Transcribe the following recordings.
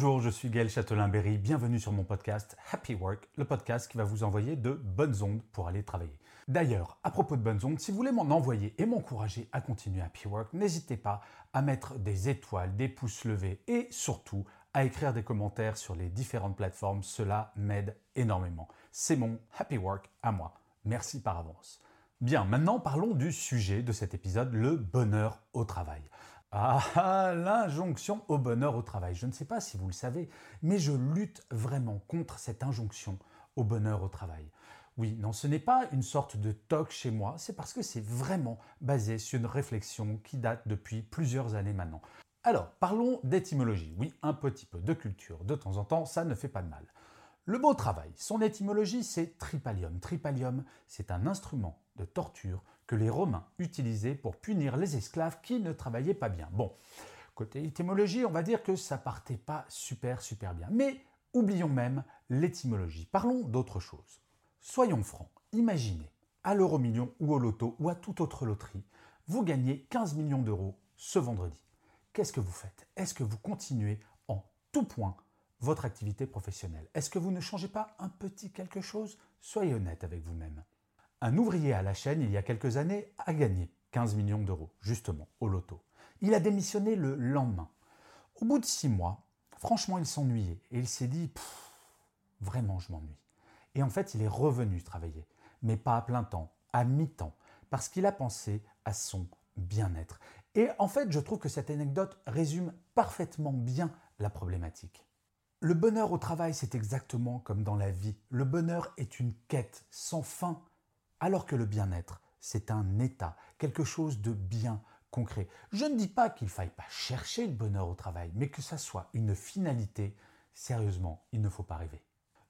Bonjour, je suis Gaël Châtelain-Berry. Bienvenue sur mon podcast Happy Work, le podcast qui va vous envoyer de bonnes ondes pour aller travailler. D'ailleurs, à propos de bonnes ondes, si vous voulez m'en envoyer et m'encourager à continuer Happy Work, n'hésitez pas à mettre des étoiles, des pouces levés et surtout à écrire des commentaires sur les différentes plateformes. Cela m'aide énormément. C'est mon Happy Work à moi. Merci par avance. Bien, maintenant parlons du sujet de cet épisode, le bonheur au travail. Ah, l'injonction au bonheur au travail. Je ne sais pas si vous le savez, mais je lutte vraiment contre cette injonction au bonheur au travail. Oui, non, ce n'est pas une sorte de toc chez moi, c'est parce que c'est vraiment basé sur une réflexion qui date depuis plusieurs années maintenant. Alors, parlons d'étymologie. Oui, un petit peu de culture de temps en temps, ça ne fait pas de mal. Le mot travail, son étymologie, c'est tripalium. Tripalium, c'est un instrument de torture que les Romains utilisaient pour punir les esclaves qui ne travaillaient pas bien. Bon, côté étymologie, on va dire que ça partait pas super super bien. Mais oublions même l'étymologie. Parlons d'autre chose. Soyons francs, imaginez, à l'euro million ou au loto ou à toute autre loterie, vous gagnez 15 millions d'euros ce vendredi. Qu'est-ce que vous faites? Est-ce que vous continuez en tout point votre activité professionnelle? Est-ce que vous ne changez pas un petit quelque chose? Soyez honnête avec vous-même. Un ouvrier à la chaîne, il y a quelques années, a gagné 15 millions d'euros, justement, au loto. Il a démissionné le lendemain. Au bout de six mois, franchement, il s'ennuyait et il s'est dit Vraiment, je m'ennuie. Et en fait, il est revenu travailler, mais pas à plein temps, à mi-temps, parce qu'il a pensé à son bien-être. Et en fait, je trouve que cette anecdote résume parfaitement bien la problématique. Le bonheur au travail, c'est exactement comme dans la vie. Le bonheur est une quête sans fin alors que le bien-être, c'est un état, quelque chose de bien concret. Je ne dis pas qu'il ne faille pas chercher le bonheur au travail, mais que ça soit une finalité, sérieusement, il ne faut pas rêver.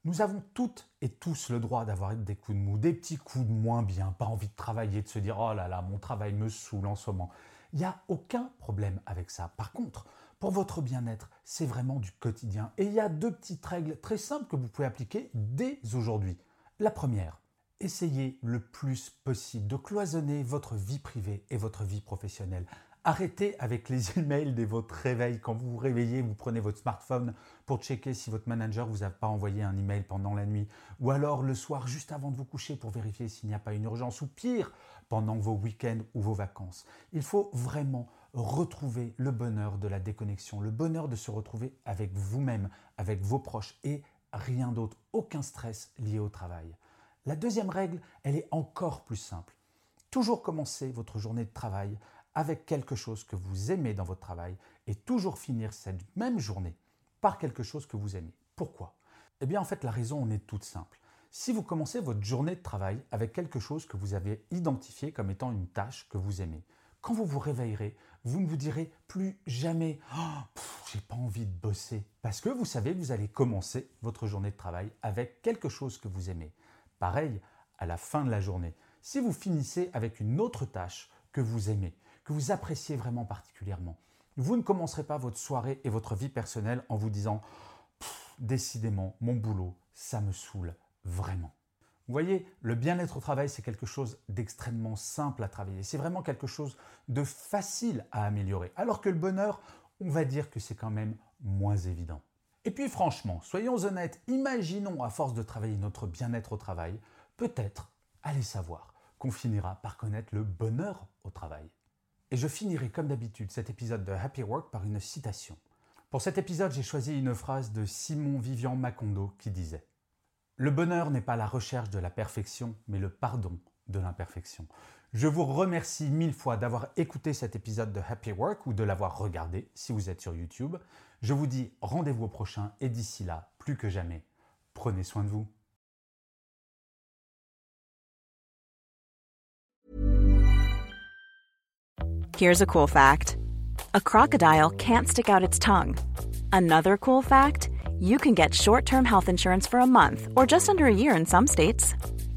Nous avons toutes et tous le droit d'avoir des coups de mou, des petits coups de moins bien, pas envie de travailler, de se dire oh là là, mon travail me saoule en ce moment. Il n'y a aucun problème avec ça. Par contre, pour votre bien-être, c'est vraiment du quotidien. Et il y a deux petites règles très simples que vous pouvez appliquer dès aujourd'hui. La première, essayez le plus possible de cloisonner votre vie privée et votre vie professionnelle. Arrêtez avec les emails de votre réveil. Quand vous vous réveillez, vous prenez votre smartphone pour checker si votre manager vous a pas envoyé un email pendant la nuit. Ou alors le soir, juste avant de vous coucher, pour vérifier s'il n'y a pas une urgence. Ou pire, pendant vos week-ends ou vos vacances. Il faut vraiment retrouver le bonheur de la déconnexion, le bonheur de se retrouver avec vous-même, avec vos proches et rien d'autre, aucun stress lié au travail. La deuxième règle, elle est encore plus simple. Toujours commencer votre journée de travail avec quelque chose que vous aimez dans votre travail et toujours finir cette même journée par quelque chose que vous aimez. Pourquoi? Eh bien en fait la raison en est toute simple. Si vous commencez votre journée de travail avec quelque chose que vous avez identifié comme étant une tâche que vous aimez, quand vous vous réveillerez, vous ne vous direz plus jamais oh, j'ai pas envie de bosser parce que vous savez que vous allez commencer votre journée de travail avec quelque chose que vous aimez. Pareil, à la fin de la journée, si vous finissez avec une autre tâche que vous aimez, que vous appréciez vraiment particulièrement, vous ne commencerez pas votre soirée et votre vie personnelle en vous disant décidément, mon boulot, ça me saoule vraiment. Vous voyez, le bien-être au travail, c'est quelque chose d'extrêmement simple à travailler. C'est vraiment quelque chose de facile à améliorer. Alors que le bonheur, on va dire que c'est quand même moins évident. Et puis franchement, soyons honnêtes, imaginons à force de travailler notre bien-être au travail, peut-être, allez savoir, qu'on finira par connaître le bonheur au travail. Et je finirai comme d'habitude cet épisode de Happy Work par une citation. Pour cet épisode, j'ai choisi une phrase de Simon Vivian Macondo qui disait Le bonheur n'est pas la recherche de la perfection, mais le pardon de l'imperfection. Je vous remercie mille fois d'avoir écouté cet épisode de Happy Work ou de l'avoir regardé si vous êtes sur YouTube. Je vous dis rendez-vous au prochain et d'ici là, plus que jamais, prenez soin de vous. Here's a cool fact. A crocodile can't stick out its tongue. Another cool fact, you can get short-term health insurance for a month or just under a year in some states.